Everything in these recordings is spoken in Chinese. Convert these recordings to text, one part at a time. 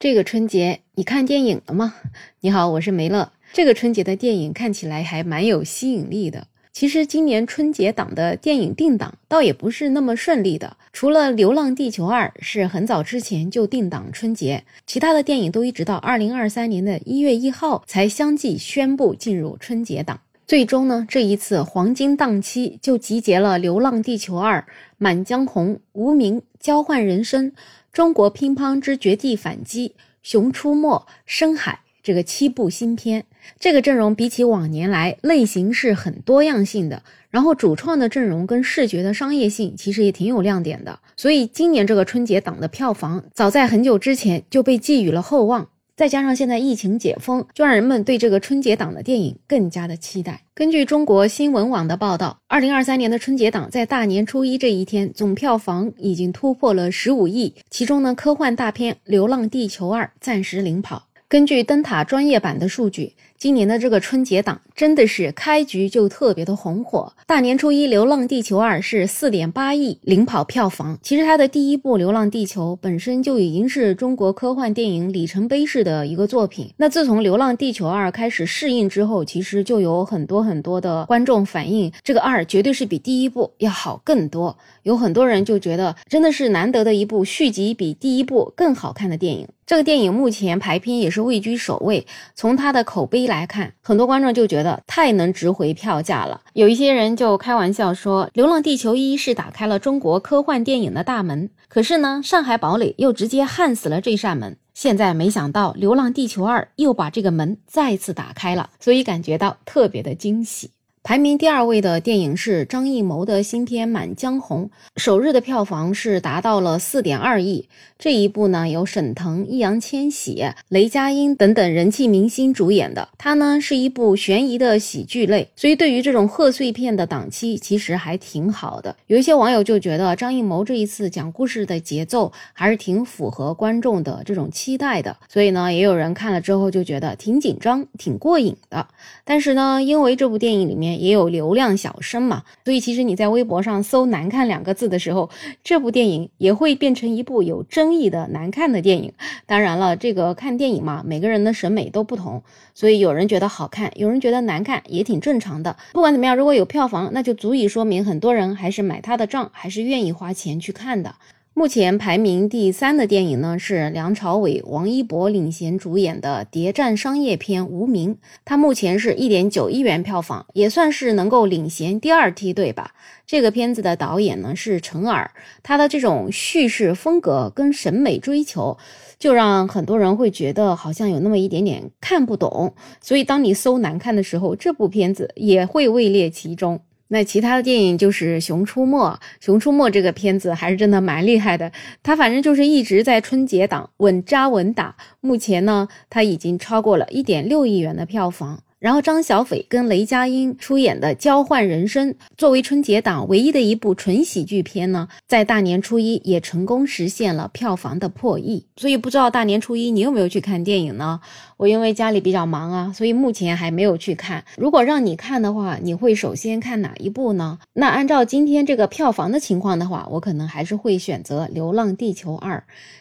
这个春节你看电影了吗？你好，我是梅乐。这个春节的电影看起来还蛮有吸引力的。其实今年春节档的电影定档倒也不是那么顺利的，除了《流浪地球二》是很早之前就定档春节，其他的电影都一直到二零二三年的一月一号才相继宣布进入春节档。最终呢，这一次黄金档期就集结了《流浪地球二》《满江红》《无名》《交换人生》。中国乒乓之绝地反击、熊出没、深海这个七部新片，这个阵容比起往年来类型是很多样性的，然后主创的阵容跟视觉的商业性其实也挺有亮点的，所以今年这个春节档的票房早在很久之前就被寄予了厚望。再加上现在疫情解封，就让人们对这个春节档的电影更加的期待。根据中国新闻网的报道，二零二三年的春节档在大年初一这一天，总票房已经突破了十五亿。其中呢，科幻大片《流浪地球二》暂时领跑。根据灯塔专业版的数据。今年的这个春节档真的是开局就特别的红火。大年初一，《流浪地球二》是四点八亿领跑票房。其实它的第一部《流浪地球》本身就已经是中国科幻电影里程碑式的一个作品。那自从《流浪地球二》开始试映之后，其实就有很多很多的观众反映，这个二绝对是比第一部要好更多。有很多人就觉得真的是难得的一部续集比第一部更好看的电影。这个电影目前排片也是位居首位，从它的口碑。来看，很多观众就觉得太能值回票价了。有一些人就开玩笑说，《流浪地球一》是打开了中国科幻电影的大门，可是呢，《上海堡垒》又直接焊死了这扇门。现在没想到，《流浪地球二》又把这个门再次打开了，所以感觉到特别的惊喜。排名第二位的电影是张艺谋的新片《满江红》，首日的票房是达到了四点二亿。这一部呢，由沈腾、易烊千玺、雷佳音等等人气明星主演的，它呢是一部悬疑的喜剧类，所以对于这种贺岁片的档期，其实还挺好的。有一些网友就觉得张艺谋这一次讲故事的节奏还是挺符合观众的这种期待的，所以呢，也有人看了之后就觉得挺紧张、挺过瘾的。但是呢，因为这部电影里面。也有流量小生嘛，所以其实你在微博上搜“难看”两个字的时候，这部电影也会变成一部有争议的难看的电影。当然了，这个看电影嘛，每个人的审美都不同，所以有人觉得好看，有人觉得难看，也挺正常的。不管怎么样，如果有票房，那就足以说明很多人还是买他的账，还是愿意花钱去看的。目前排名第三的电影呢，是梁朝伟、王一博领衔主演的谍战商业片《无名》，它目前是一点九亿元票房，也算是能够领衔第二梯队吧。这个片子的导演呢是陈耳，他的这种叙事风格跟审美追求，就让很多人会觉得好像有那么一点点看不懂。所以当你搜难看的时候，这部片子也会位列其中。那其他的电影就是《熊出没》，《熊出没》这个片子还是真的蛮厉害的，它反正就是一直在春节档稳扎稳打，目前呢，它已经超过了一点六亿元的票房。然后张小斐跟雷佳音出演的《交换人生》，作为春节档唯一的一部纯喜剧片呢，在大年初一也成功实现了票房的破亿。所以不知道大年初一你有没有去看电影呢？我因为家里比较忙啊，所以目前还没有去看。如果让你看的话，你会首先看哪一部呢？那按照今天这个票房的情况的话，我可能还是会选择《流浪地球二》。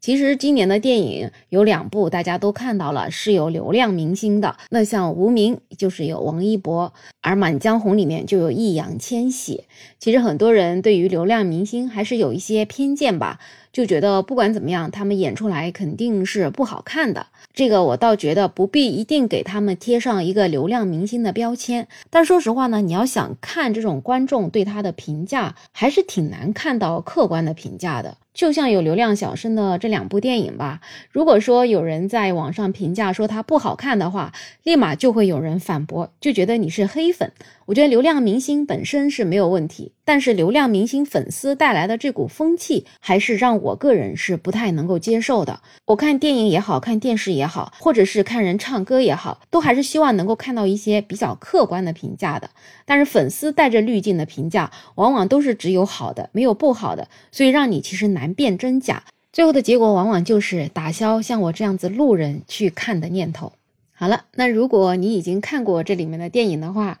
其实今年的电影有两部，大家都看到了，是有流量明星的。那像《无名》就是有王一博，而《满江红》里面就有易烊千玺。其实很多人对于流量明星还是有一些偏见吧。就觉得不管怎么样，他们演出来肯定是不好看的。这个我倒觉得不必一定给他们贴上一个流量明星的标签。但说实话呢，你要想看这种观众对他的评价，还是挺难看到客观的评价的。就像有流量小生的这两部电影吧，如果说有人在网上评价说它不好看的话，立马就会有人反驳，就觉得你是黑粉。我觉得流量明星本身是没有问题，但是流量明星粉丝带来的这股风气，还是让我个人是不太能够接受的。我看电影也好看电视也好，或者是看人唱歌也好，都还是希望能够看到一些比较客观的评价的。但是粉丝带着滤镜的评价，往往都是只有好的，没有不好的，所以让你其实难辨真假。最后的结果往往就是打消像我这样子路人去看的念头。好了，那如果你已经看过这里面的电影的话，